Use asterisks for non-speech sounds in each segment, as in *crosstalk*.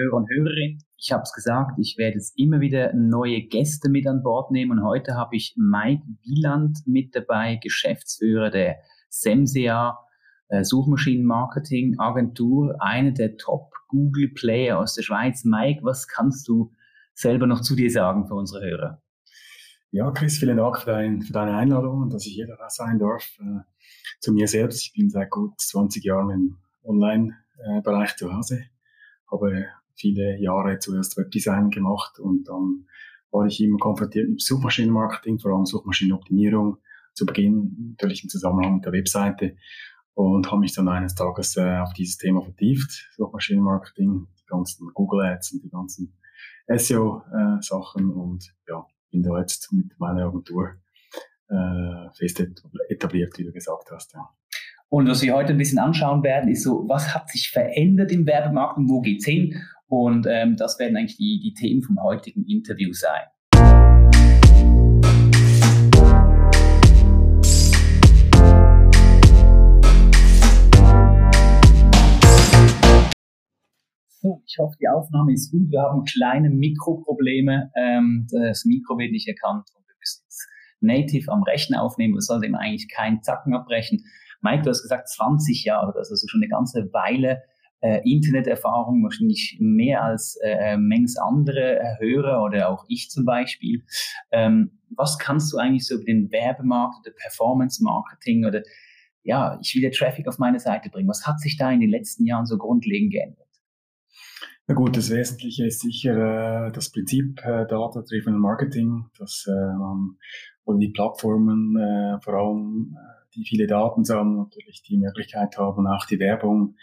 Hörer und Hörerinnen. Ich habe es gesagt, ich werde jetzt immer wieder neue Gäste mit an Bord nehmen und heute habe ich Mike Wieland mit dabei, Geschäftsführer der Semsea äh, Suchmaschinenmarketing Agentur, eine der Top Google Player aus der Schweiz. Mike, was kannst du selber noch zu dir sagen für unsere Hörer? Ja, Chris, vielen Dank für, dein, für deine Einladung und dass ich hier da sein darf. Äh, zu mir selbst, ich bin seit gut 20 Jahren im Online-Bereich zu Hause, habe viele Jahre zuerst Webdesign gemacht und dann war ich immer konfrontiert mit Suchmaschinenmarketing, vor allem Suchmaschinenoptimierung, zu Beginn natürlich im Zusammenhang mit der Webseite und habe mich dann eines Tages äh, auf dieses Thema vertieft, Suchmaschinenmarketing, die ganzen Google Ads und die ganzen SEO-Sachen äh, und ja, bin da jetzt mit meiner Agentur äh, fest etabliert, wie du gesagt hast. Ja. Und was wir heute ein bisschen anschauen werden, ist so, was hat sich verändert im Werbemarkt und wo geht's hin? Und ähm, das werden eigentlich die, die Themen vom heutigen Interview sein. So, ich hoffe, die Aufnahme ist gut. Wir haben kleine Mikroprobleme. Ähm, das Mikro wird nicht erkannt und wir müssen es native am Rechner aufnehmen. Das sollte ihm eigentlich keinen Zacken abbrechen. Mike, du hast gesagt 20 Jahre, das ist also schon eine ganze Weile äh, Interneterfahrung, wahrscheinlich mehr als äh, manches andere Hörer oder auch ich zum Beispiel. Ähm, was kannst du eigentlich so über den Werbemarkt oder Performance Marketing oder ja, ich will Traffic auf meine Seite bringen. Was hat sich da in den letzten Jahren so grundlegend geändert? Na gut, das Wesentliche ist sicher äh, das Prinzip äh, Data-Driven Marketing, dass äh, man oder die Plattformen äh, vor allem, äh, die viele Daten sammeln, natürlich die Möglichkeit haben, auch die Werbung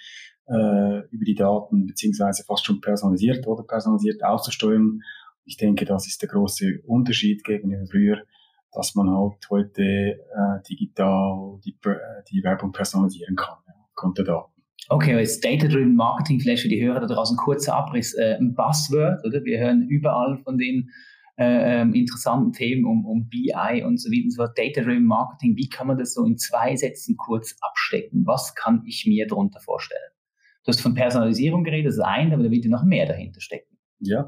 äh, über die Daten beziehungsweise fast schon personalisiert oder personalisiert auszusteuern. Ich denke, das ist der große Unterschied gegenüber früher, dass man halt heute äh, digital die, äh, die Werbung personalisieren kann, ja, aufgrund Daten. Okay, jetzt Data-Driven Marketing, vielleicht für die Hörer da draußen kurzer Abriss, äh, ein Buzzword, oder? Wir hören überall von den äh, ähm, interessanten Themen um, um BI und so weiter und so fort. Data-Driven Marketing, wie kann man das so in zwei Sätzen kurz abstecken? Was kann ich mir darunter vorstellen? Du hast von Personalisierung geredet, das ist ein, aber da wird ja noch mehr dahinter stecken. Ja,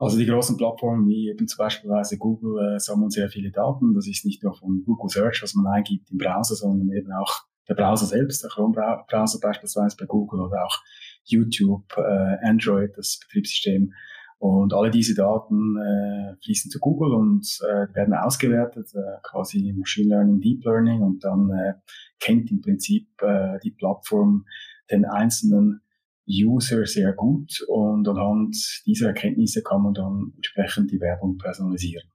also die großen Plattformen wie eben zum Beispiel Google äh, sammeln sehr viele Daten. Das ist nicht nur von Google Search, was man eingibt im Browser, sondern eben auch der Browser selbst, der Chrome-Browser beispielsweise bei Google oder auch YouTube, äh, Android, das Betriebssystem. Und alle diese Daten äh, fließen zu Google und äh, werden ausgewertet, äh, quasi Machine Learning, Deep Learning und dann äh, kennt im Prinzip äh, die Plattform den einzelnen User sehr gut und anhand dieser Erkenntnisse kann man dann entsprechend die Werbung personalisieren.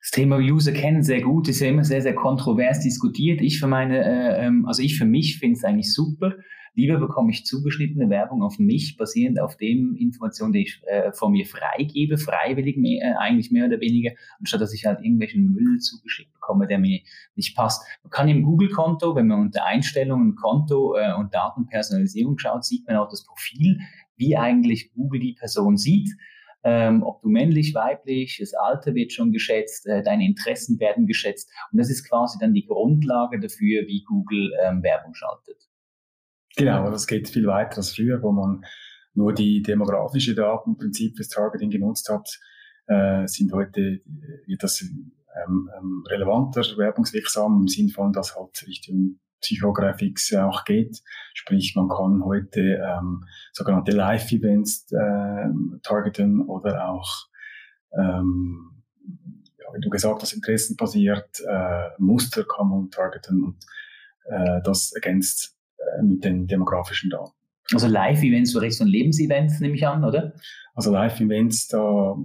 Das Thema User kennen sehr gut, ist ja immer sehr, sehr kontrovers diskutiert. Ich für meine, äh, ähm, also ich für mich finde es eigentlich super. Lieber bekomme ich zugeschnittene Werbung auf mich, basierend auf dem Informationen, die ich äh, von mir freigebe, freiwillig mehr, äh, eigentlich mehr oder weniger, anstatt dass ich halt irgendwelchen Müll zugeschickt bekomme, der mir nicht passt. Man kann im Google-Konto, wenn man unter Einstellungen, Konto äh, und Datenpersonalisierung schaut, sieht man auch das Profil, wie eigentlich Google die Person sieht ähm, ob du männlich, weiblich, das Alter wird schon geschätzt, äh, deine Interessen werden geschätzt. Und das ist quasi dann die Grundlage dafür, wie Google ähm, Werbung schaltet. Genau, das geht viel weiter als früher, wo man nur die demografische Daten im Prinzip fürs Targeting genutzt hat, äh, sind heute, wird das ähm, ähm, relevanter, werbungswirksam im Sinn von, dass halt Richtung Psychographics auch geht. Sprich, man kann heute ähm, sogenannte Live-Events äh, targeten oder auch, ähm, ja, wie du gesagt hast, interessenbasiert äh, Muster kann man targeten und äh, das ergänzt mit den demografischen Daten. Also Live-Events, so Richtung Lebensevents nehme ich an, oder? Also Live-Events, da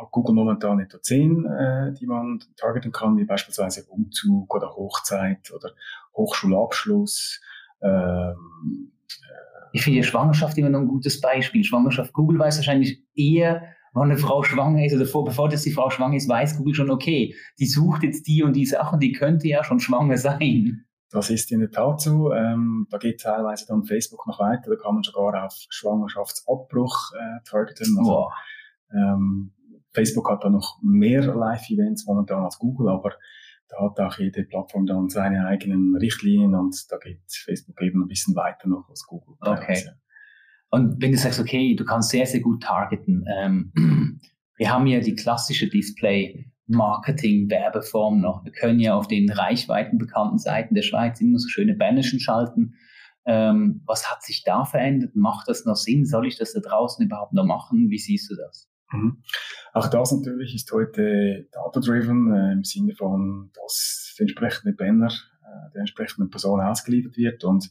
hat Google momentan etwa zehn, äh, die man targeten kann, wie beispielsweise Umzug oder Hochzeit oder Hochschulabschluss. Ähm, äh, ich finde Schwangerschaft immer noch ein gutes Beispiel. Schwangerschaft, Google weiß wahrscheinlich eher, wann eine Frau schwanger ist oder vor, bevor das die Frau schwanger ist, weiß Google schon, okay, die sucht jetzt die und die Sachen, die könnte ja schon schwanger sein. Das ist in der Tat so. Ähm, da geht teilweise dann Facebook noch weiter. Da kann man sogar auf Schwangerschaftsabbruch äh, targeten. Also, wow. ähm, Facebook hat da noch mehr Live-Events momentan als Google, aber da hat auch jede Plattform dann seine eigenen Richtlinien und da geht Facebook eben ein bisschen weiter noch als Google. Okay. Und wenn du sagst, okay, du kannst sehr, sehr gut targeten, ähm, *clears throat* wir haben ja die klassische Display- Marketing-Werbeform noch. Wir können ja auf den reichweitenbekannten Seiten der Schweiz immer so schöne Bannerchen schalten. Ähm, was hat sich da verändert? Macht das noch Sinn? Soll ich das da draußen überhaupt noch machen? Wie siehst du das? Mhm. Auch das natürlich ist heute data-driven äh, im Sinne von, dass der entsprechende Banner äh, der entsprechenden Person ausgeliefert wird und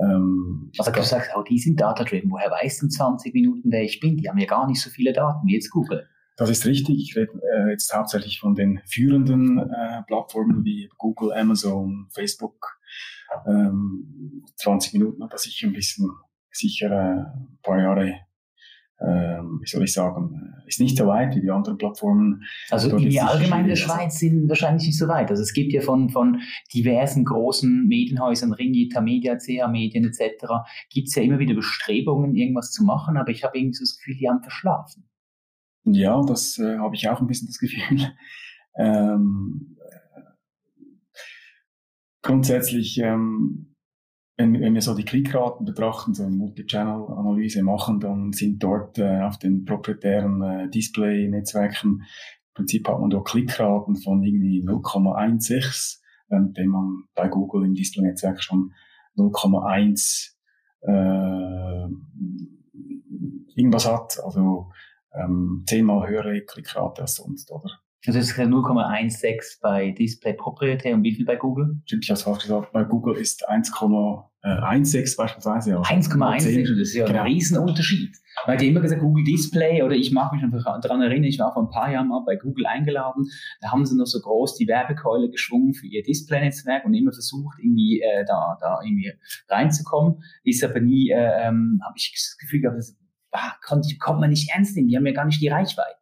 ähm, also du sagst, auch die sind data-driven. Woher weiß denn 20 Minuten, wer ich bin? Die haben ja gar nicht so viele Daten wie jetzt Google. Das ist richtig. Ich rede äh, jetzt hauptsächlich von den führenden äh, Plattformen wie Google, Amazon, Facebook. Ähm, 20 Minuten hat das sicher ein bisschen sicher äh, ein paar Jahre ähm, wie soll ich sagen, ist nicht so weit wie die anderen Plattformen. Also die allgemein in der Schweiz sind wahrscheinlich nicht so weit. Also es gibt ja von, von diversen großen Medienhäusern, Ringita Media, CA Medien etc., gibt es ja immer wieder Bestrebungen, irgendwas zu machen, aber ich habe irgendwie so das Gefühl, die haben verschlafen. Ja, das äh, habe ich auch ein bisschen das Gefühl. *laughs* ähm, grundsätzlich ähm, wenn, wenn wir so die Klickraten betrachten, so eine Multi-Channel-Analyse machen, dann sind dort äh, auf den proprietären äh, Display-Netzwerken im Prinzip hat man dort Klickraten von irgendwie 0,16, während man bei Google im Display-Netzwerk schon 0,1 äh, irgendwas hat, also ähm, zehnmal höhere Klickrate als sonst, oder? Also es ist 0,16 bei Display proprietär und wie viel bei Google? Stimmt, ich habe es fast gesagt, bei Google ist 1,16 beispielsweise. 1,16, das ist ja genau. ein Riesenunterschied. Weil die immer gesagt, Google Display, oder ich mag mich einfach daran erinnern, ich war vor ein paar Jahren mal bei Google eingeladen, da haben sie noch so groß die Werbekeule geschwungen für ihr Display-Netzwerk und immer versucht, irgendwie äh, da, da irgendwie reinzukommen. Ist aber nie, äh, ähm, habe ich das Gefühl gehabt, das ah, konnte, kommt man nicht ernst nehmen, die haben ja gar nicht die Reichweite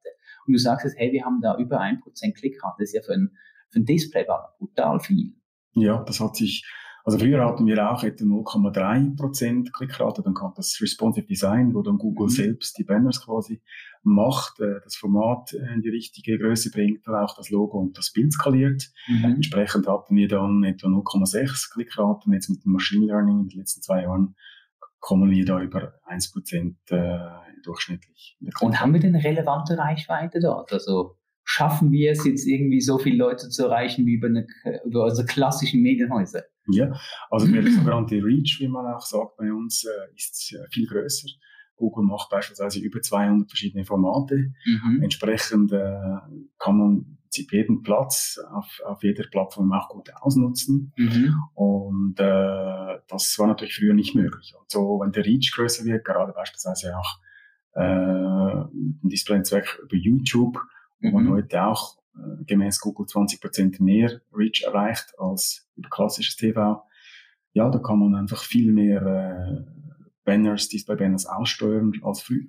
und du sagst jetzt, hey, wir haben da über ein Prozent Klickrate, das ist ja für ein, für ein Display war brutal viel. Ja, das hat sich, also früher hatten wir auch etwa 0,3 Prozent Klickrate, dann kam das Responsive Design, wo dann Google mhm. selbst die Banners quasi macht, äh, das Format in die richtige Größe bringt, dann auch das Logo und das Bild skaliert. Mhm. Entsprechend hatten wir dann etwa 0,6 Klickraten, jetzt mit dem Machine Learning in den letzten zwei Jahren kommen wir da über 1% äh, durchschnittlich. Und haben wir denn eine relevante Reichweite dort? Also schaffen wir es jetzt irgendwie so viele Leute zu erreichen wie über, eine, über unsere klassischen Medienhäuser? Ja, also der *laughs* sogenannte Reach, wie man auch sagt bei uns, äh, ist äh, viel größer. Google macht beispielsweise über 200 verschiedene Formate. Mhm. Entsprechend äh, kann man jeden Platz auf, auf jeder Plattform auch gut ausnutzen. Mhm. Und äh, das war natürlich früher nicht möglich. Und so, wenn der Reach größer wird, gerade beispielsweise auch äh, mit dem Display-Netzwerk über YouTube, mhm. wo man heute auch äh, gemäß Google 20% mehr Reach erreicht als über klassisches TV. Ja, da kann man einfach viel mehr äh, Banners, Display-Banners aussteuern als früher.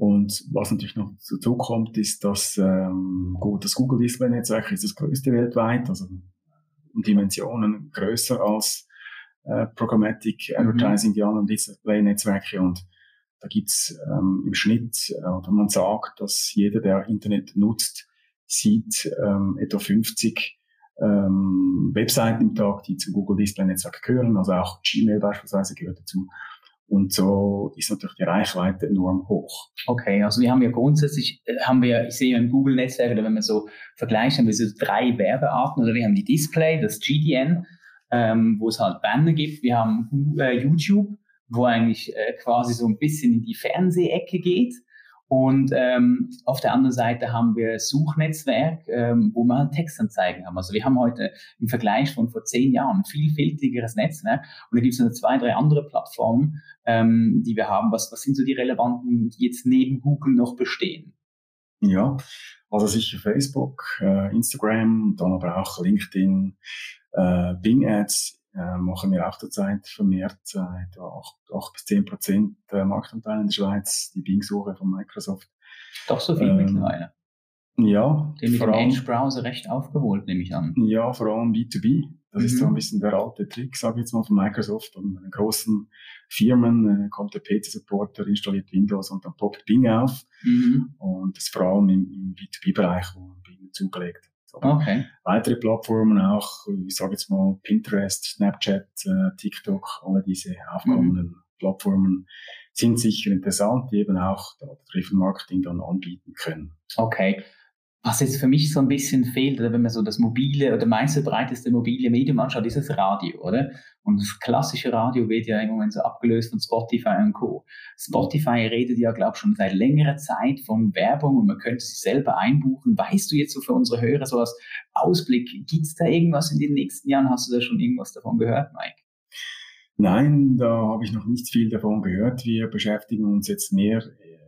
Und was natürlich noch dazu kommt, ist, dass ähm, das Google Display Netzwerk ist das größte weltweit, also in Dimensionen größer als äh, Programmatic mhm. Advertising, mhm. die anderen Display Netzwerke und da gibt's ähm, im Schnitt, äh, oder man sagt, dass jeder, der Internet nutzt, sieht ähm, etwa 50 ähm, Webseiten im Tag, die zum Google Display Netzwerk gehören, also auch Gmail beispielsweise gehört dazu. Und so ist natürlich die Reichweite enorm hoch. Okay, also wir haben ja grundsätzlich, äh, haben wir, ich sehe im Google-Netzwerk, wenn man so vergleicht, haben wir so drei Werbearten. Oder wir haben die Display, das GDN, ähm, wo es halt Banner gibt. Wir haben äh, YouTube, wo eigentlich äh, quasi so ein bisschen in die Fernsehecke geht. Und ähm, auf der anderen Seite haben wir Suchnetzwerk, ähm, wo wir halt Textanzeigen haben. Also wir haben heute im Vergleich von vor zehn Jahren ein vielfältigeres Netzwerk. Und da gibt es noch zwei, drei andere Plattformen, ähm, die wir haben. Was, was sind so die relevanten, die jetzt neben Google noch bestehen? Ja, also sicher Facebook, äh, Instagram, dann aber auch LinkedIn, äh, Bing Ads äh, machen wir auch derzeit vermehrt äh, etwa 8, 8 bis 10 Prozent äh, Marktanteil in der Schweiz, die Bing-Suche von Microsoft. Doch so viel ähm, mittlerweile. Ja. Den mit dem Edge-Browser recht aufgeholt, nehme ich an. Ja, vor allem B2B. Das mhm. ist so ein bisschen der alte Trick, sage ich jetzt mal, von Microsoft. Und in großen Firmen äh, kommt der PC-Supporter, installiert Windows und dann poppt Bing auf. Mhm. Und das vor allem im, im B2B-Bereich, wo Bing zugelegt Okay. Weitere Plattformen auch, ich sage jetzt mal Pinterest, Snapchat, äh, TikTok, alle diese aufkommenden mhm. Plattformen sind sicher interessant, die eben auch Data-Driven Marketing dann anbieten können. Okay. Was jetzt für mich so ein bisschen fehlt, oder wenn man so das mobile oder meiste breiteste mobile Medium anschaut, ist das Radio, oder? Und das klassische Radio wird ja im Moment so abgelöst von Spotify und Co. Spotify redet ja, glaube ich, schon seit längerer Zeit von Werbung und man könnte sich selber einbuchen. Weißt du jetzt so für unsere Hörer so als Ausblick, gibt's da irgendwas in den nächsten Jahren? Hast du da schon irgendwas davon gehört, Mike? Nein, da habe ich noch nicht viel davon gehört. Wir beschäftigen uns jetzt mehr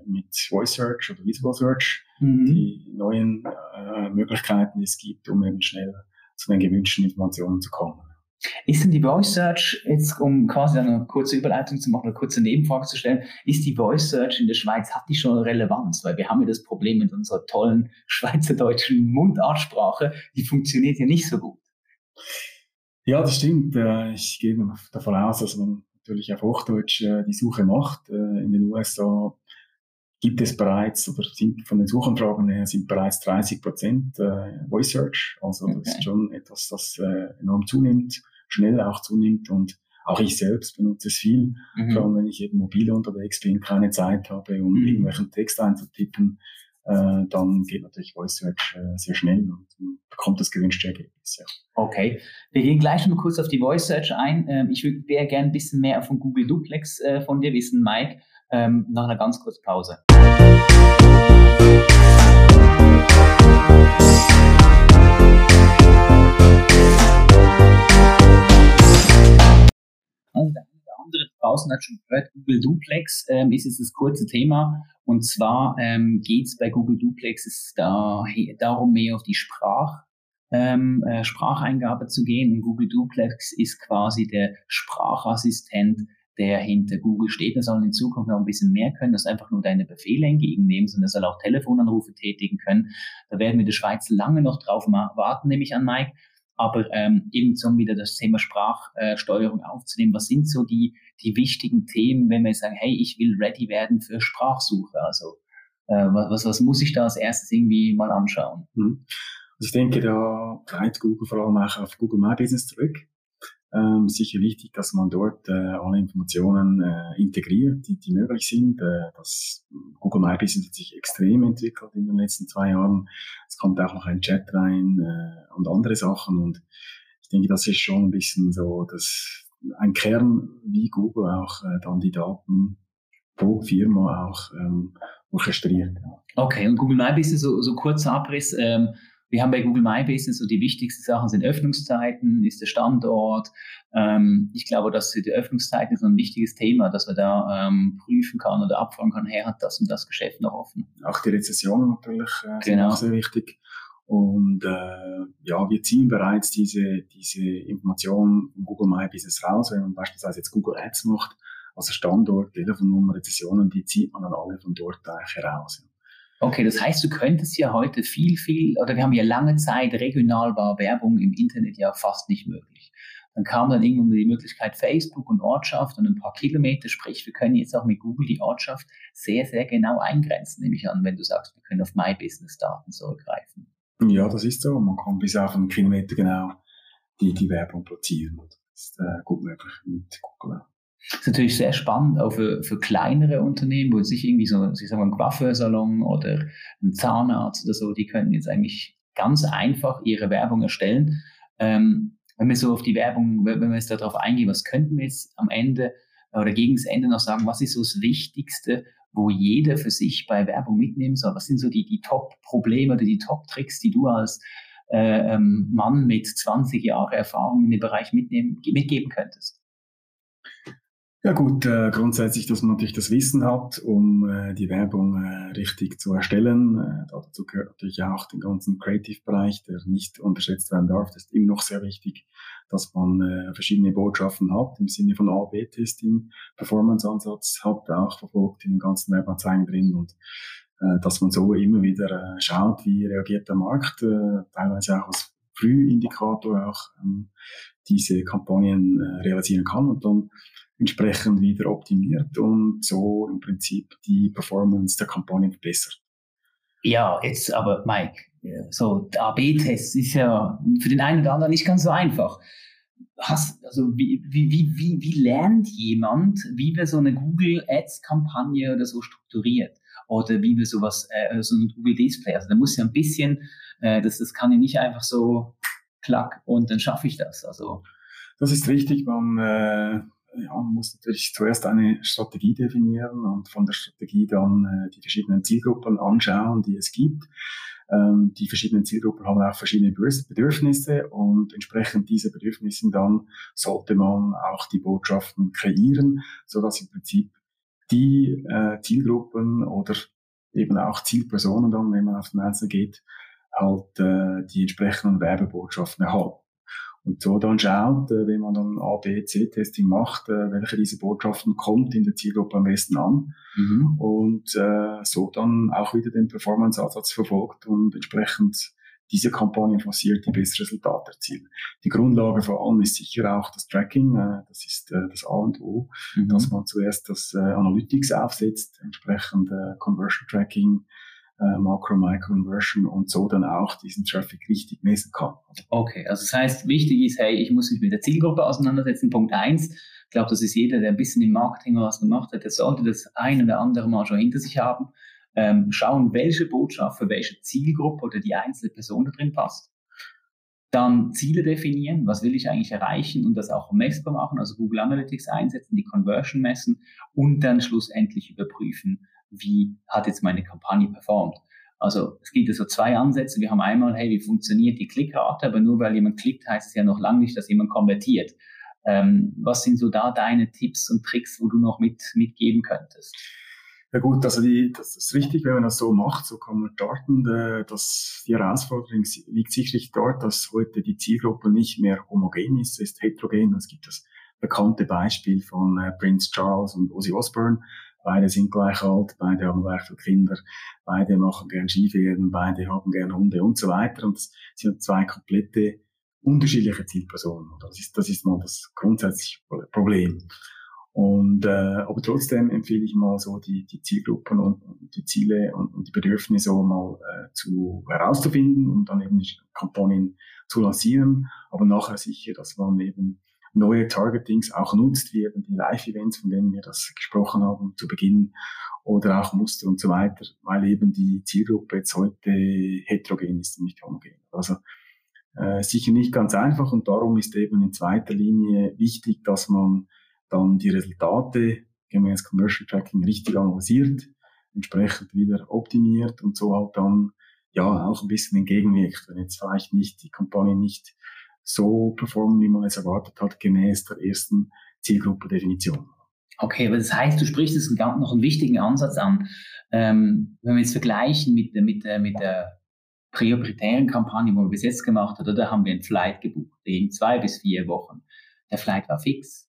mit Voice Search oder Visual Search, mhm. die neuen äh, Möglichkeiten, die es gibt, um eben schnell zu den gewünschten Informationen zu kommen. Ist denn die Voice Search, jetzt um quasi eine kurze Überleitung zu machen, eine kurze Nebenfrage zu stellen, ist die Voice Search in der Schweiz, hat die schon Relevanz? Weil wir haben ja das Problem mit unserer tollen *laughs* schweizerdeutschen Mundartsprache, die funktioniert ja nicht so gut. Ja, das stimmt. Äh, ich gehe davon aus, dass man natürlich auf Hochdeutsch äh, die Suche macht. Äh, in den USA gibt es bereits, oder sind von den Suchanfragen her, sind bereits 30 Prozent Voice Search. Also okay. das ist schon etwas, das enorm zunimmt, schnell auch zunimmt und auch ich selbst benutze es viel, mhm. vor allem wenn ich eben mobil unterwegs bin, keine Zeit habe, um mhm. irgendwelchen Text einzutippen, äh, dann geht natürlich Voice Search äh, sehr schnell und bekommt das gewünschte Ergebnis. Ja. Okay, wir gehen gleich mal kurz auf die Voice Search ein. Ähm, ich würde gerne ein bisschen mehr von Google Duplex äh, von dir wissen, Mike, ähm, nach einer ganz kurzen Pause. Also draußen hat schon gehört, Google Duplex ähm, ist jetzt das kurze Thema. Und zwar ähm, geht es bei Google Duplex da, darum, mehr auf die Sprach, ähm, äh, Spracheingabe zu gehen. Und Google Duplex ist quasi der Sprachassistent, der hinter Google steht. Der soll in Zukunft noch ein bisschen mehr können, dass einfach nur deine Befehle entgegennehmen, sondern er soll auch Telefonanrufe tätigen können. Da werden wir in der Schweiz lange noch drauf warten, nehme ich an, Mike aber ähm, eben so wieder das Thema Sprachsteuerung äh, aufzunehmen. Was sind so die, die wichtigen Themen, wenn wir sagen, hey, ich will ready werden für Sprachsuche? Also äh, was, was muss ich da als erstes irgendwie mal anschauen? Mhm. Also ich denke, da greift Google vor allem auch auf Google My Business zurück ähm, sicher wichtig, dass man dort äh, alle Informationen äh, integriert, die, die möglich sind. Äh, das Google My Business hat sich extrem entwickelt in den letzten zwei Jahren. Es kommt auch noch ein Chat rein äh, und andere Sachen. Und ich denke, das ist schon ein bisschen so das, ein Kern, wie Google auch äh, dann die Daten pro Firma auch ähm, orchestriert. Okay, und Google My Business, so, so kurzer Abriss. Ähm, wir haben bei Google My Business so die wichtigsten Sachen sind Öffnungszeiten, ist der Standort. Ähm, ich glaube, dass die Öffnungszeiten so ein wichtiges Thema, dass man da ähm, prüfen kann oder abfragen kann, hey, hat das und das Geschäft noch offen? Auch die Rezessionen natürlich äh, sind genau. auch sehr wichtig. Und äh, ja, wir ziehen bereits diese, diese Informationen von Google My Business raus, wenn man beispielsweise jetzt Google Ads macht, also Standort, Telefonnummer, Rezessionen, die zieht man dann alle von dort eigentlich heraus. Okay, das heißt, du könntest ja heute viel, viel, oder wir haben ja lange Zeit regional war Werbung im Internet ja fast nicht möglich. Dann kam dann irgendwann die Möglichkeit Facebook und Ortschaft und ein paar Kilometer, sprich, wir können jetzt auch mit Google die Ortschaft sehr, sehr genau eingrenzen, nehme ich an, wenn du sagst, wir können auf My Business Daten zurückgreifen. Ja, das ist so. Man kann bis auf einen Kilometer genau die, die Werbung platzieren. Das ist äh, gut möglich mit Google. Das ist natürlich sehr spannend, auch für, für kleinere Unternehmen, wo sich irgendwie so, ich sag mal, ein Coiffeursalon oder ein Zahnarzt oder so, die können jetzt eigentlich ganz einfach ihre Werbung erstellen. Ähm, wenn wir so auf die Werbung, wenn wir jetzt darauf eingehen, was könnten wir jetzt am Ende oder gegen das Ende noch sagen, was ist so das Wichtigste, wo jeder für sich bei Werbung mitnehmen soll? Was sind so die, die Top-Probleme oder die Top-Tricks, die du als äh, ähm, Mann mit 20 Jahren Erfahrung in dem Bereich mitnehmen, mitgeben könntest? Ja gut, äh, grundsätzlich, dass man natürlich das Wissen hat, um äh, die Werbung äh, richtig zu erstellen. Äh, dazu gehört natürlich auch den ganzen Creative-Bereich, der nicht unterschätzt werden darf. Das ist immer noch sehr wichtig, dass man äh, verschiedene Botschaften hat, im Sinne von A-B-Testing, Performance-Ansatz hat auch verfolgt in den ganzen Werbeanzeigen drin und äh, dass man so immer wieder äh, schaut, wie reagiert der Markt, äh, teilweise auch als Frühindikator auch ähm, diese Kampagnen äh, realisieren kann und dann entsprechend wieder optimiert und so im Prinzip die Performance der Kampagne verbessert. Ja, jetzt aber Mike, so AB-Test ist ja für den einen oder anderen nicht ganz so einfach. hast, also wie, wie, wie, wie, lernt jemand, wie wir so eine Google Ads Kampagne oder so strukturiert? Oder wie wir sowas, äh, so ein Google Display. Also da muss ja ein bisschen, äh, das, das kann ja nicht einfach so klack und dann schaffe ich das. Also das ist richtig. Man, äh, ja, man muss natürlich zuerst eine Strategie definieren und von der Strategie dann äh, die verschiedenen Zielgruppen anschauen, die es gibt. Ähm, die verschiedenen Zielgruppen haben auch verschiedene Bedürfnisse und entsprechend diese Bedürfnissen dann sollte man auch die Botschaften kreieren, so dass im Prinzip die äh, Zielgruppen oder eben auch Zielpersonen dann, wenn man auf den Einzelnen geht, halt äh, die entsprechenden Werbebotschaften erhalten. Und so dann schaut, äh, wenn man dann A, B, C-Testing macht, äh, welche diese Botschaften kommt in der Zielgruppe am besten an. Mhm. Und äh, so dann auch wieder den Performance-Ansatz verfolgt und entsprechend diese Kampagne forciert, die bessere Resultate erzielen. Die Grundlage vor allem ist sicher auch das Tracking, äh, das ist äh, das A und O, mhm. dass man zuerst das äh, Analytics aufsetzt, entsprechend äh, Conversion Tracking, äh, Macro-Micro-Inversion und so dann auch diesen Traffic richtig messen kann. Okay, also das heißt, wichtig ist, hey, ich muss mich mit der Zielgruppe auseinandersetzen. Punkt eins. Ich glaube, das ist jeder, der ein bisschen im Marketing was gemacht hat, der sollte das ein oder andere Mal schon hinter sich haben. Ähm, schauen, welche Botschaft für welche Zielgruppe oder die einzelne Person da drin passt. Dann Ziele definieren, was will ich eigentlich erreichen und das auch messbar machen, also Google Analytics einsetzen, die Conversion messen und dann schlussendlich überprüfen, wie hat jetzt meine Kampagne performt. Also es gibt ja so zwei Ansätze. Wir haben einmal, hey, wie funktioniert die Klickrate, aber nur weil jemand klickt, heißt es ja noch lange nicht, dass jemand konvertiert. Ähm, was sind so da deine Tipps und Tricks, wo du noch mit, mitgeben könntest? Ja gut, also die, das ist richtig, wenn man das so macht, so kann man starten. Äh, dass die Herausforderung liegt sicherlich dort, dass heute die Zielgruppe nicht mehr homogen ist, es ist heterogen. Es gibt das bekannte Beispiel von äh, Prince Charles und Ozzy Osbourne, Beide sind gleich alt, beide haben gleich viele Kinder, beide machen gern Skifahren, beide haben gern Hunde und so weiter. Und das sind zwei komplette unterschiedliche Zielpersonen. Das ist, das ist mal das grundsätzliche Problem. Und, äh, aber trotzdem empfehle ich mal so die, die Zielgruppen und, und die Ziele und, und die Bedürfnisse mal äh, zu herauszufinden und dann eben die Kampagnen zu lancieren. Aber nachher sicher, dass man eben neue Targetings auch nutzt, wie eben die Live-Events, von denen wir das gesprochen haben zu Beginn, oder auch Muster und so weiter, weil eben die Zielgruppe jetzt heute heterogen ist und nicht homogen. Also äh, sicher nicht ganz einfach und darum ist eben in zweiter Linie wichtig, dass man dann die Resultate gemäß Commercial Tracking richtig analysiert, entsprechend wieder optimiert und so halt dann ja auch ein bisschen entgegenwirkt, wenn jetzt vielleicht nicht die Kampagne nicht so performen, wie man es erwartet hat, gemäß der ersten Zielgruppendefinition. Okay, aber das heißt, du sprichst jetzt noch einen wichtigen Ansatz an. Ähm, wenn wir jetzt vergleichen mit, mit, mit der prioritären Kampagne, die wir bis jetzt gemacht haben, da haben wir einen Flight gebucht, in zwei bis vier Wochen. Der Flight war fix.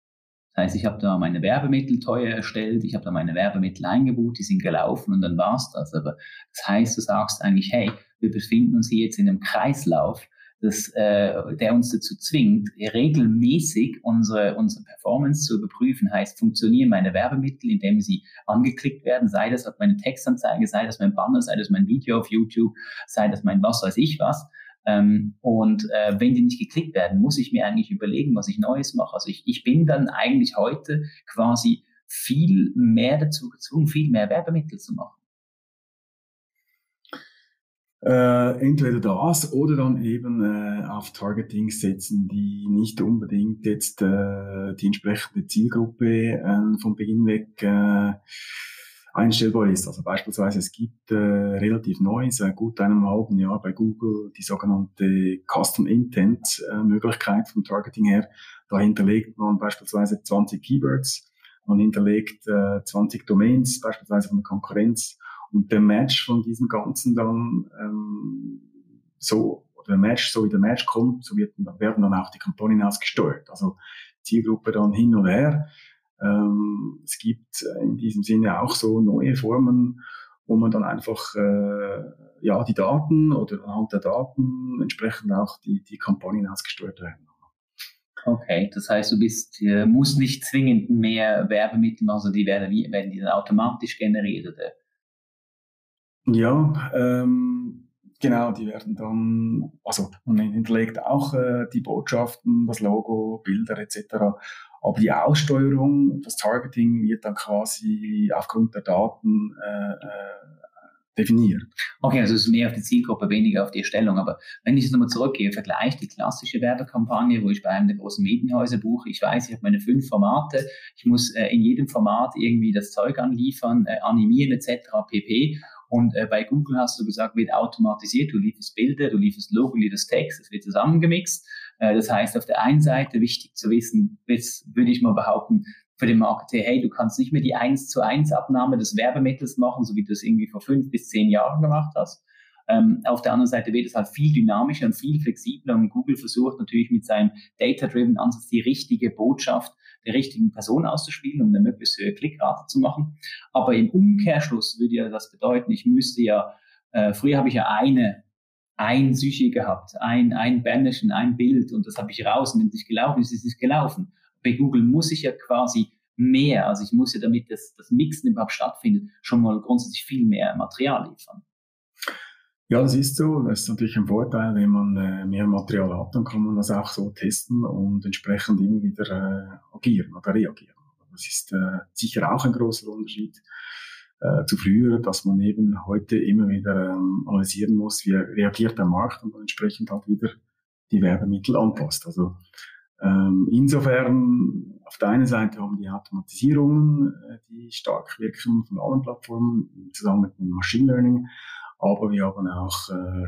Das heißt, ich habe da meine Werbemittel teuer erstellt, ich habe da meine Werbemittel eingebucht, die sind gelaufen und dann war's das. Aber das heißt, du sagst eigentlich, hey, wir befinden uns hier jetzt in einem Kreislauf, das, äh, der uns dazu zwingt, regelmäßig unsere, unsere Performance zu überprüfen. Heißt, funktionieren meine Werbemittel, indem sie angeklickt werden, sei das meine Textanzeige, sei das mein Banner, sei das mein Video auf YouTube, sei das mein was weiß ich was. Ähm, und äh, wenn die nicht geklickt werden, muss ich mir eigentlich überlegen, was ich Neues mache. Also ich, ich bin dann eigentlich heute quasi viel mehr dazu gezwungen, viel mehr Werbemittel zu machen. Äh, entweder das oder dann eben äh, auf Targeting setzen, die nicht unbedingt jetzt äh, die entsprechende Zielgruppe äh, von Beginn weg äh, einstellbar ist. Also beispielsweise es gibt äh, relativ neu, seit gut einem halben Jahr bei Google die sogenannte Custom Intent äh, Möglichkeit vom Targeting her. Da hinterlegt man beispielsweise 20 Keywords, man hinterlegt äh, 20 Domains beispielsweise von der Konkurrenz und der Match von diesem Ganzen dann ähm, so, oder der Match, so wie der Match kommt, so wird, werden dann auch die Kampagnen ausgesteuert. Also Zielgruppe dann hin oder her. Ähm, es gibt in diesem Sinne auch so neue Formen, wo man dann einfach äh, ja die Daten oder anhand der Daten entsprechend auch die, die Kampagnen ausgesteuert werden. Okay, das heißt, du bist, äh, musst nicht zwingend mehr Werbemittel, also die werden, werden die dann automatisch generiert oder ja, ähm, Genau, die werden dann, also man hinterlegt auch äh, die Botschaften, das Logo, Bilder etc. Aber die Aussteuerung, das Targeting wird dann quasi aufgrund der Daten äh, äh, definiert. Okay, also es ist mehr auf die Zielgruppe, weniger auf die Erstellung. Aber wenn ich jetzt nochmal zurückgehe, vergleiche die klassische Werbekampagne, wo ich bei einem der großen Medienhäuser buche, ich weiß, ich habe meine fünf Formate, ich muss äh, in jedem Format irgendwie das Zeug anliefern, äh, animieren etc. pp. Und äh, bei Google hast du gesagt, wird automatisiert, du lieferst Bilder, du lieferst Logo, du lieferst Text, es wird zusammengemixt. Äh, das heißt, auf der einen Seite wichtig zu wissen, jetzt würde ich mal behaupten, für den Marketer, hey, du kannst nicht mehr die 1 zu 1 Abnahme des Werbemittels machen, so wie du es irgendwie vor fünf bis zehn Jahren gemacht hast. Ähm, auf der anderen Seite wird es halt viel dynamischer und viel flexibler und Google versucht natürlich mit seinem Data-Driven Ansatz die richtige Botschaft der richtigen Person auszuspielen, um eine möglichst höhere Klickrate zu machen. Aber im Umkehrschluss würde ja das bedeuten, ich müsste ja, äh, früher habe ich ja eine ein Sushi gehabt, ein, ein Bannerchen, ein Bild und das habe ich raus und wenn es nicht gelaufen ist, ist es gelaufen bei Google muss ich ja quasi mehr, also ich muss ja, damit das, das Mixen überhaupt stattfindet, schon mal grundsätzlich viel mehr Material liefern. Ja, das ist so. Das ist natürlich ein Vorteil, wenn man äh, mehr Material hat, dann kann man das auch so testen und entsprechend immer wieder äh, agieren oder reagieren. Das ist äh, sicher auch ein großer Unterschied zu früher, dass man eben heute immer wieder ähm, analysieren muss, wie reagiert der Markt und entsprechend halt wieder die Werbemittel anpasst. Also ähm, insofern, auf der einen Seite haben die Automatisierungen, die stark wirken von allen Plattformen, zusammen mit dem Machine Learning, aber wir haben auch äh,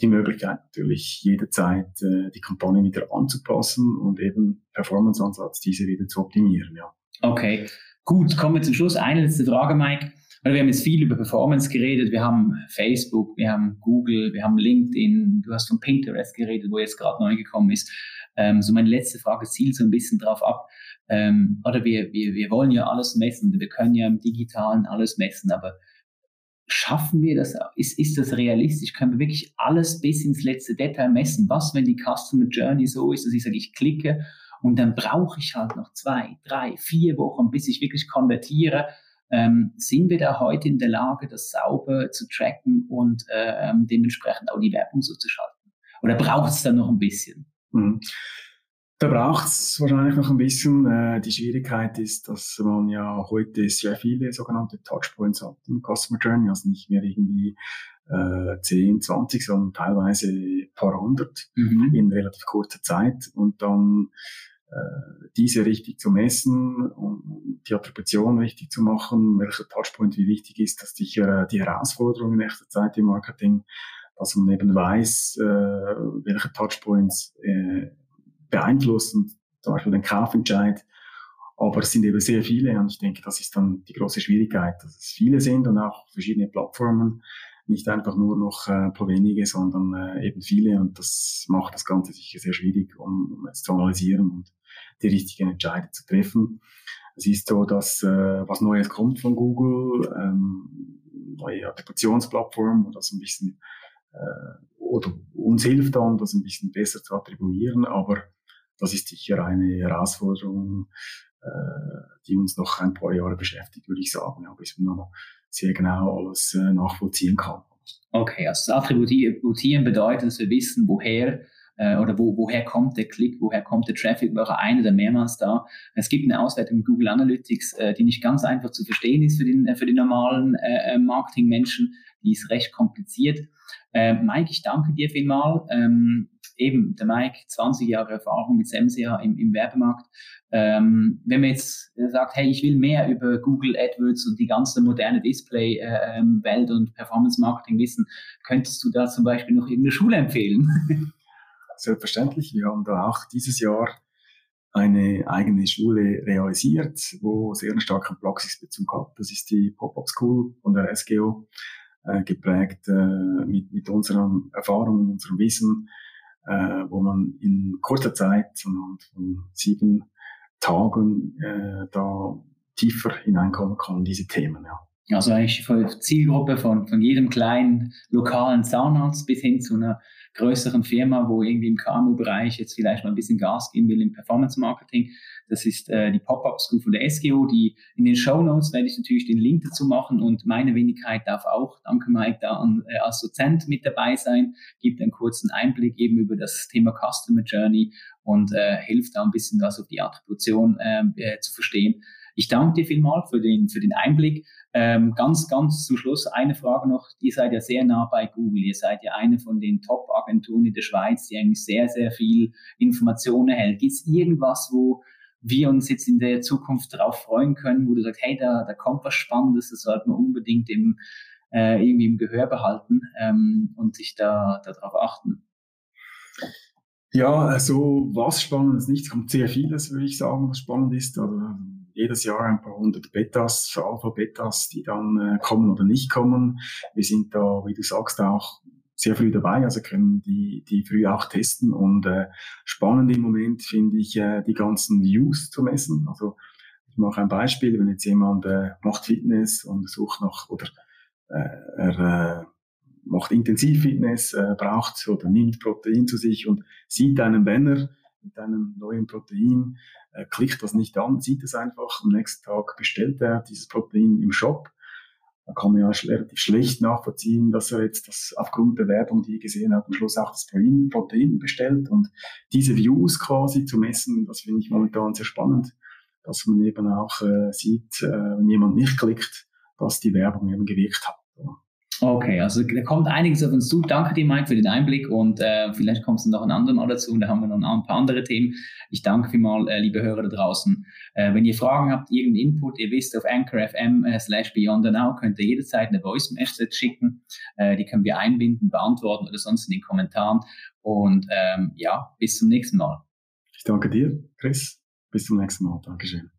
die Möglichkeit natürlich jederzeit äh, die Kampagne wieder anzupassen und eben Performance-Ansatz diese wieder zu optimieren. Ja. Okay, gut, kommen wir zum Schluss. Eine letzte Frage, Mike. Wir haben jetzt viel über Performance geredet. Wir haben Facebook, wir haben Google, wir haben LinkedIn. Du hast von Pinterest geredet, wo jetzt gerade neu gekommen ist. Ähm, so meine letzte Frage zielt so ein bisschen drauf ab. Ähm, oder wir, wir, wir wollen ja alles messen. Wir können ja im Digitalen alles messen, aber schaffen wir das? Ist, ist das realistisch? Können wir wirklich alles bis ins letzte Detail messen? Was, wenn die Customer Journey so ist, dass ich sage, ich klicke und dann brauche ich halt noch zwei, drei, vier Wochen, bis ich wirklich konvertiere? Ähm, sind wir da heute in der Lage, das sauber zu tracken und äh, ähm, dementsprechend auch die Werbung so zu schalten? Oder braucht es da noch ein bisschen? Mhm. Da braucht es wahrscheinlich noch ein bisschen. Äh, die Schwierigkeit ist, dass man ja heute sehr viele sogenannte Touchpoints hat im Customer Journey, also nicht mehr irgendwie äh, 10, 20, sondern teilweise ein paar hundert mhm. in relativ kurzer Zeit und dann äh, diese richtig zu messen und die Attribution richtig zu machen, welcher Touchpoint wie wichtig ist, dass sicher die Herausforderung in echter Zeit im Marketing dass man eben weiß, äh, welche Touchpoints äh, beeinflussen, zum Beispiel den Kaufentscheid. Aber es sind eben sehr viele und ich denke, das ist dann die große Schwierigkeit, dass es viele sind und auch verschiedene Plattformen, nicht einfach nur noch äh, ein paar wenige, sondern äh, eben viele und das macht das Ganze sicher sehr schwierig, um, um es zu analysieren und die richtigen Entscheidungen zu treffen. Es ist so, dass äh, was Neues kommt von Google, ähm, neue Attributionsplattform, wo das ein bisschen äh, oder uns hilft dann, das ein bisschen besser zu attribuieren, aber das ist sicher eine Herausforderung, äh, die uns noch ein paar Jahre beschäftigt, würde ich sagen, bis man noch sehr genau alles äh, nachvollziehen kann. Okay, also das Attributieren bedeutet, dass wir wissen, woher äh, oder wo, woher kommt der Klick, woher kommt der Traffic, war er ein oder mehrmals da. Es gibt eine Auswertung in Google Analytics, die nicht ganz einfach zu verstehen ist für den, für den normalen Marketingmenschen, die ist recht kompliziert. Äh, Mike, ich danke dir vielmal. Ähm, eben, der Mike, 20 Jahre Erfahrung mit SEMSEA im, im Werbemarkt. Ähm, wenn man jetzt sagt, hey, ich will mehr über Google AdWords und die ganze moderne Display-Welt äh, und Performance-Marketing wissen, könntest du da zum Beispiel noch irgendeine Schule empfehlen? *laughs* Selbstverständlich. Wir haben da auch dieses Jahr eine eigene Schule realisiert, wo sehr einen starken Praxisbezug hat. Das ist die Pop-Up School von der SGO äh, geprägt äh, mit, mit unseren Erfahrungen, unserem Wissen, äh, wo man in kurzer Zeit von sieben Tagen äh, da tiefer hineinkommen kann diese Themen. Ja. Also eigentlich von Zielgruppe von, von jedem kleinen lokalen Zahnarzt bis hin zu einer größeren Firma, wo irgendwie im KMU-Bereich jetzt vielleicht mal ein bisschen Gas geben will im Performance-Marketing. Das ist äh, die Pop-Up School von der SGO, die in den Show Notes werde ich natürlich den Link dazu machen und meine Wenigkeit darf auch, danke Mike, da an, äh, als Dozent mit dabei sein, gibt einen kurzen Einblick eben über das Thema Customer Journey und äh, hilft da ein bisschen was auf die Attribution ähm, äh, zu verstehen. Ich danke dir vielmals für den, für den Einblick. Ähm, ganz, ganz zum Schluss eine Frage noch. Ihr seid ja sehr nah bei Google. Ihr seid ja eine von den Top-Agenturen in der Schweiz, die eigentlich sehr, sehr viel Informationen erhält. Gibt es irgendwas, wo wir uns jetzt in der Zukunft darauf freuen können, wo du sagst, hey, da, da kommt was Spannendes, das sollten wir unbedingt im, äh, irgendwie im Gehör behalten ähm, und sich da darauf achten? Ja, also was spannend ist nicht, es kommt sehr vieles, würde ich sagen, was spannend ist. Also jedes Jahr ein paar hundert Betas, Alpha-Betas, die dann äh, kommen oder nicht kommen. Wir sind da, wie du sagst, auch sehr früh dabei, also können die, die früh auch testen. Und äh, spannend im Moment finde ich äh, die ganzen Views zu messen. Also ich mache ein Beispiel, wenn jetzt jemand äh, macht Fitness und sucht noch oder äh, er äh, macht Intensivfitness, äh, braucht oder nimmt Protein zu sich und sieht einen Banner mit einem neuen Protein, äh, klickt das nicht an, sieht es einfach, am nächsten Tag bestellt er dieses Protein im Shop. Da kann man ja relativ schlecht nachvollziehen, dass er jetzt das aufgrund der Werbung, die er gesehen hat, am Schluss auch das Protein, Protein bestellt. Und diese Views quasi zu messen, das finde ich momentan sehr spannend, dass man eben auch äh, sieht, äh, wenn jemand nicht klickt, dass die Werbung eben gewirkt hat. Okay, also da kommt einiges auf uns zu. Danke dir, Mike, für den Einblick und äh, vielleicht kommst du noch ein andermal dazu und da haben wir noch ein paar andere Themen. Ich danke vielmal, äh, liebe Hörer da draußen. Äh, wenn ihr Fragen habt, irgendeinen Input, ihr wisst, auf Anchor.fm äh, slash Beyond Now könnt ihr jederzeit eine Voice Message schicken. Äh, die können wir einbinden, beantworten oder sonst in den Kommentaren. Und ähm, ja, bis zum nächsten Mal. Ich danke dir, Chris. Bis zum nächsten Mal. Dankeschön.